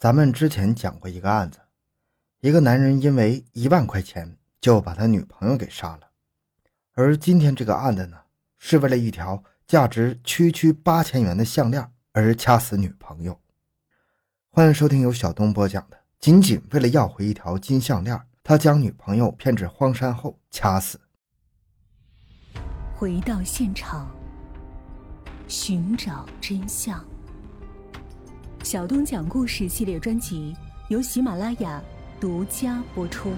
咱们之前讲过一个案子，一个男人因为一万块钱就把他女朋友给杀了，而今天这个案子呢，是为了一条价值区区八千元的项链而掐死女朋友。欢迎收听由小东播讲的，仅仅为了要回一条金项链，他将女朋友骗至荒山后掐死。回到现场，寻找真相。小东讲故事系列专辑由喜马拉雅独家播出。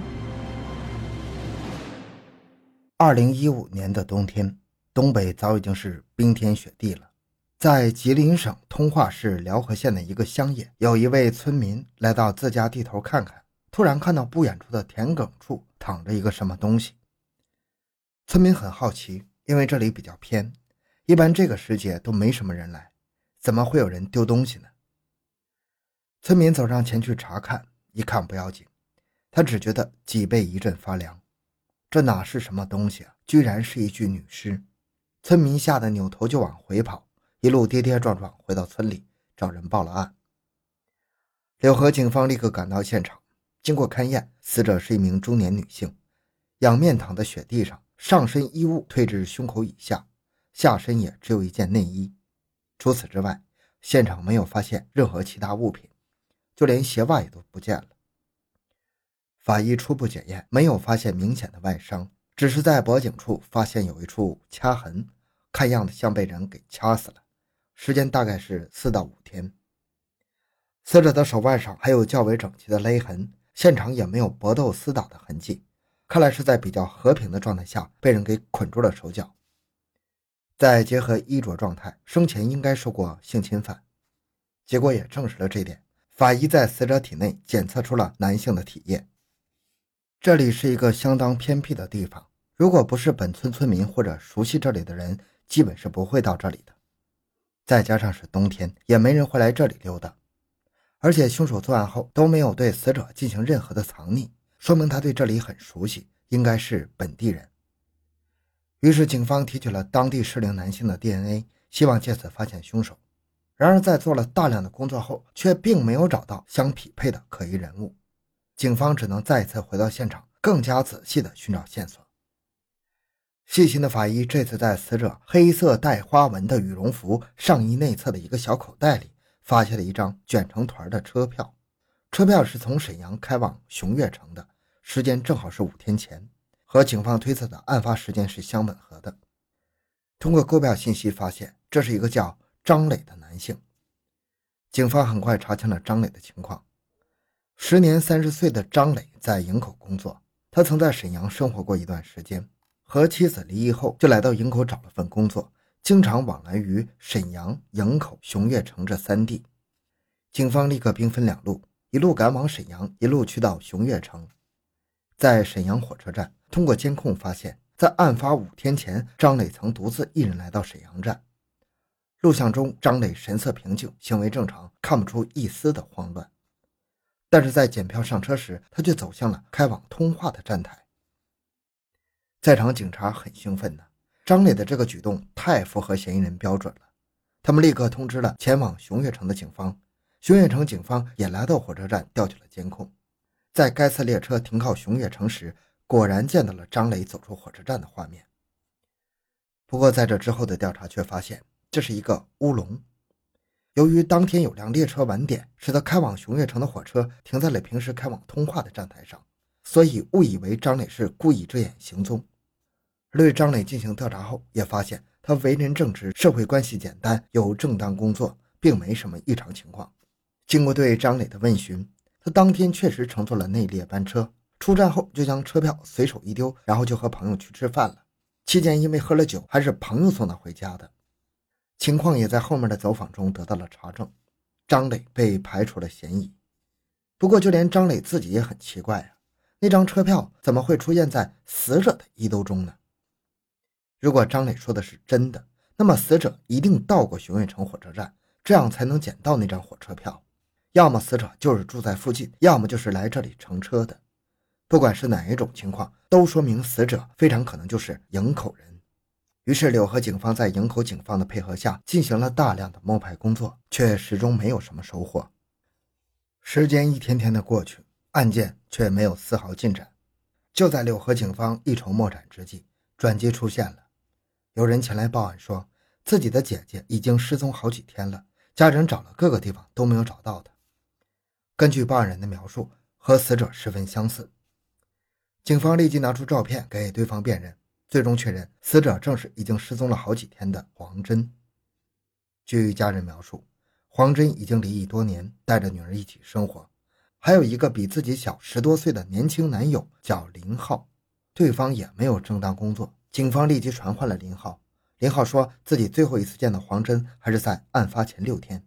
二零一五年的冬天，东北早已经是冰天雪地了。在吉林省通化市辽河县的一个乡野，有一位村民来到自家地头看看，突然看到不远处的田埂处躺着一个什么东西。村民很好奇，因为这里比较偏，一般这个时节都没什么人来，怎么会有人丢东西呢？村民走上前去查看，一看不要紧，他只觉得脊背一阵发凉。这哪是什么东西啊？居然是一具女尸！村民吓得扭头就往回跑，一路跌跌撞撞回到村里，找人报了案。柳河警方立刻赶到现场，经过勘验，死者是一名中年女性，仰面躺在雪地上，上身衣物退至胸口以下，下身也只有一件内衣。除此之外，现场没有发现任何其他物品。就连鞋袜也都不见了。法医初步检验没有发现明显的外伤，只是在脖颈处发现有一处掐痕，看样子像被人给掐死了，时间大概是四到五天。死者的手腕上还有较为整齐的勒痕，现场也没有搏斗厮打的痕迹，看来是在比较和平的状态下被人给捆住了手脚。再结合衣着状态，生前应该受过性侵犯，结果也证实了这点。法医在死者体内检测出了男性的体液。这里是一个相当偏僻的地方，如果不是本村村民或者熟悉这里的人，基本是不会到这里的。再加上是冬天，也没人会来这里溜达。而且凶手作案后都没有对死者进行任何的藏匿，说明他对这里很熟悉，应该是本地人。于是警方提取了当地适龄男性的 DNA，希望借此发现凶手。然而，在做了大量的工作后，却并没有找到相匹配的可疑人物。警方只能再次回到现场，更加仔细地寻找线索。细心的法医这次在死者黑色带花纹的羽绒服上衣内侧的一个小口袋里，发现了一张卷成团的车票。车票是从沈阳开往熊岳城的，时间正好是五天前，和警方推测的案发时间是相吻合的。通过购票信息发现，这是一个叫……张磊的男性，警方很快查清了张磊的情况。时年三十岁的张磊在营口工作，他曾在沈阳生活过一段时间，和妻子离异后就来到营口找了份工作，经常往来于沈阳、营口、熊岳城这三地。警方立刻兵分两路，一路赶往沈阳，一路去到熊岳城。在沈阳火车站，通过监控发现，在案发五天前，张磊曾独自一人来到沈阳站。录像中，张磊神色平静，行为正常，看不出一丝的慌乱。但是在检票上车时，他却走向了开往通化的站台。在场警察很兴奋呢，张磊的这个举动太符合嫌疑人标准了。他们立刻通知了前往熊岳城的警方，熊岳城警方也来到火车站调取了监控。在该次列车停靠熊岳城时，果然见到了张磊走出火车站的画面。不过在这之后的调查却发现。这是一个乌龙。由于当天有辆列车晚点，使得开往熊岳城的火车停在了平时开往通化的站台上，所以误以为张磊是故意遮掩行踪。对张磊进行调查后，也发现他为人正直，社会关系简单，有正当工作，并没什么异常情况。经过对张磊的问询，他当天确实乘坐了内列班车，出站后就将车票随手一丢，然后就和朋友去吃饭了。期间因为喝了酒，还是朋友送他回家的。情况也在后面的走访中得到了查证，张磊被排除了嫌疑。不过，就连张磊自己也很奇怪啊，那张车票怎么会出现在死者的衣兜中呢？如果张磊说的是真的，那么死者一定到过熊岳城火车站，这样才能捡到那张火车票。要么死者就是住在附近，要么就是来这里乘车的。不管是哪一种情况，都说明死者非常可能就是营口人。于是，柳河警方在营口警方的配合下，进行了大量的摸排工作，却始终没有什么收获。时间一天天的过去，案件却没有丝毫进展。就在柳河警方一筹莫展之际，转机出现了。有人前来报案说，自己的姐姐已经失踪好几天了，家人找了各个地方都没有找到她。根据报案人的描述，和死者十分相似。警方立即拿出照片给对方辨认，最终确认死者正是已经失踪了好几天的黄真。据家人描述，黄真已经离异多年，带着女儿一起生活。还有一个比自己小十多岁的年轻男友叫林浩，对方也没有正当工作。警方立即传唤了林浩。林浩说自己最后一次见到黄真还是在案发前六天。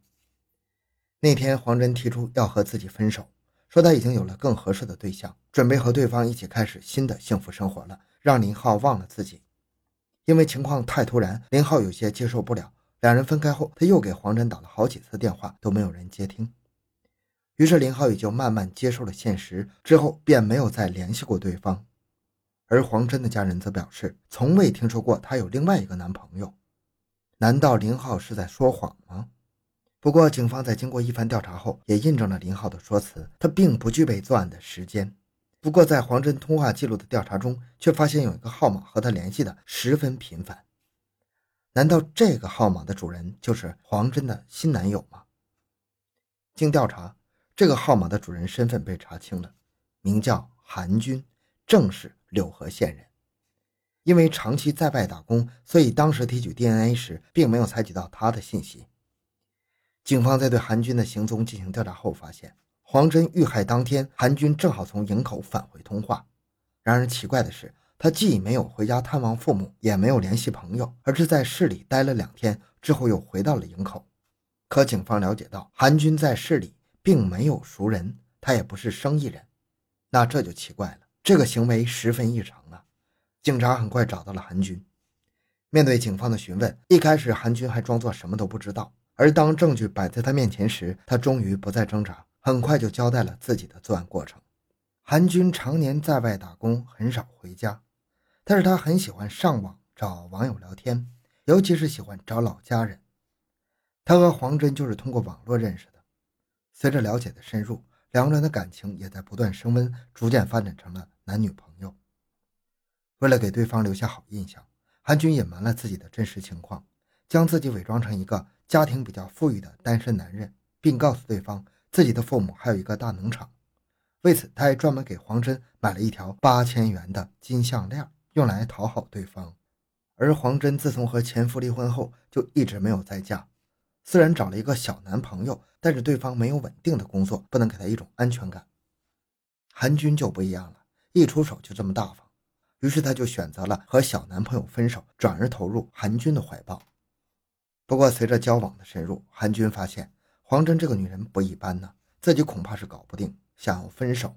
那天黄真提出要和自己分手，说他已经有了更合适的对象，准备和对方一起开始新的幸福生活了，让林浩忘了自己。因为情况太突然，林浩有些接受不了。两人分开后，他又给黄真打了好几次电话，都没有人接听。于是林浩也就慢慢接受了现实，之后便没有再联系过对方。而黄真的家人则表示，从未听说过她有另外一个男朋友。难道林浩是在说谎吗？不过，警方在经过一番调查后，也印证了林浩的说辞，他并不具备作案的时间。不过，在黄真通话记录的调查中，却发现有一个号码和他联系的十分频繁。难道这个号码的主人就是黄真的新男友吗？经调查。这个号码的主人身份被查清了，名叫韩军，正是柳河县人。因为长期在外打工，所以当时提取 DNA 时并没有采集到他的信息。警方在对韩军的行踪进行调查后，发现黄真遇害当天，韩军正好从营口返回通化。然而奇怪的是，他既没有回家探望父母，也没有联系朋友，而是在市里待了两天之后又回到了营口。可警方了解到，韩军在市里。并没有熟人，他也不是生意人，那这就奇怪了。这个行为十分异常啊！警察很快找到了韩军。面对警方的询问，一开始韩军还装作什么都不知道，而当证据摆在他面前时，他终于不再挣扎，很快就交代了自己的作案过程。韩军常年在外打工，很少回家，但是他很喜欢上网找网友聊天，尤其是喜欢找老家人。他和黄真就是通过网络认识的。随着了解的深入，两个人的感情也在不断升温，逐渐发展成了男女朋友。为了给对方留下好印象，韩军隐瞒了自己的真实情况，将自己伪装成一个家庭比较富裕的单身男人，并告诉对方自己的父母还有一个大农场。为此，他还专门给黄真买了一条八千元的金项链，用来讨好对方。而黄真自从和前夫离婚后，就一直没有再嫁。虽然找了一个小男朋友，但是对方没有稳定的工作，不能给他一种安全感。韩军就不一样了，一出手就这么大方，于是他就选择了和小男朋友分手，转而投入韩军的怀抱。不过随着交往的深入，韩军发现黄真这个女人不一般呢，自己恐怕是搞不定，想要分手。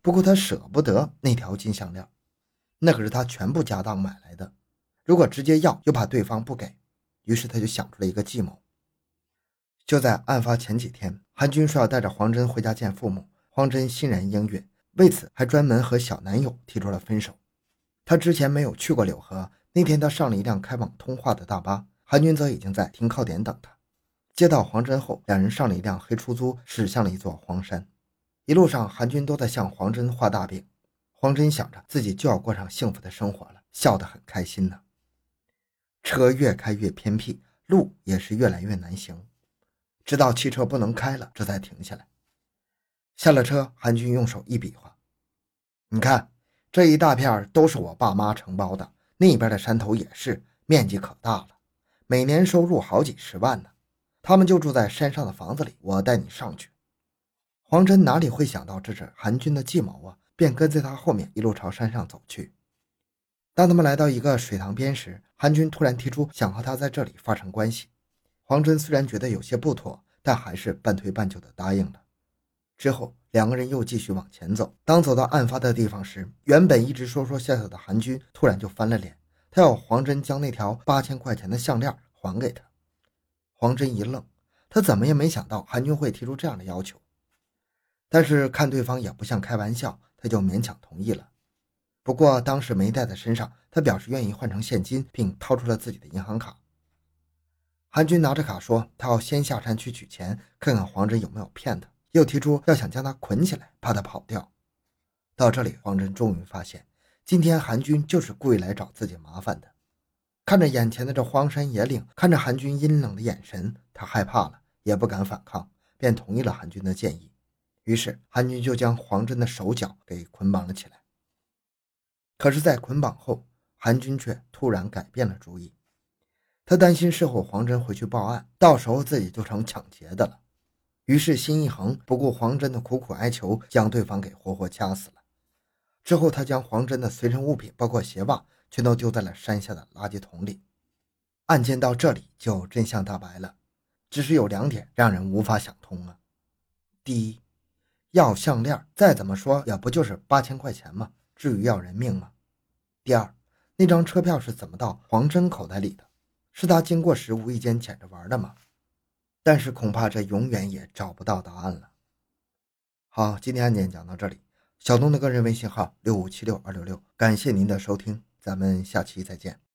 不过他舍不得那条金项链，那可是他全部家当买来的，如果直接要，又怕对方不给，于是他就想出了一个计谋。就在案发前几天，韩军说要带着黄真回家见父母，黄真欣然应允，为此还专门和小男友提出了分手。他之前没有去过柳河，那天他上了一辆开往通化的大巴，韩军则已经在停靠点等他。接到黄真后，两人上了一辆黑出租，驶向了一座荒山。一路上，韩军都在向黄真画大饼。黄真想着自己就要过上幸福的生活了，笑得很开心呢。车越开越偏僻，路也是越来越难行。直到汽车不能开了，这才停下来。下了车，韩军用手一比划：“你看，这一大片都是我爸妈承包的，那边的山头也是，面积可大了，每年收入好几十万呢。他们就住在山上的房子里，我带你上去。”黄真哪里会想到这是韩军的计谋啊，便跟在他后面一路朝山上走去。当他们来到一个水塘边时，韩军突然提出想和他在这里发生关系。黄真虽然觉得有些不妥，但还是半推半就的答应了。之后，两个人又继续往前走。当走到案发的地方时，原本一直说说笑笑的韩军突然就翻了脸，他要黄真将那条八千块钱的项链还给他。黄真一愣，他怎么也没想到韩军会提出这样的要求。但是看对方也不像开玩笑，他就勉强同意了。不过当时没带在身上，他表示愿意换成现金，并掏出了自己的银行卡。韩军拿着卡说：“他要先下山去取钱，看看黄真有没有骗他。”又提出要想将他捆起来，怕他跑掉。到这里，黄真终于发现，今天韩军就是故意来找自己麻烦的。看着眼前的这荒山野岭，看着韩军阴冷的眼神，他害怕了，也不敢反抗，便同意了韩军的建议。于是，韩军就将黄真的手脚给捆绑了起来。可是，在捆绑后，韩军却突然改变了主意。他担心事后黄真回去报案，到时候自己就成抢劫的了。于是，心一横，不顾黄真的苦苦哀求，将对方给活活掐死了。之后，他将黄真的随身物品，包括鞋袜，全都丢在了山下的垃圾桶里。案件到这里就真相大白了，只是有两点让人无法想通啊。第一，要项链，再怎么说也不就是八千块钱吗？至于要人命吗？第二，那张车票是怎么到黄真口袋里的？是他经过时无意间捡着玩的吗？但是恐怕这永远也找不到答案了。好，今天案件讲到这里。小东的个人微信号六五七六二六六，感谢您的收听，咱们下期再见。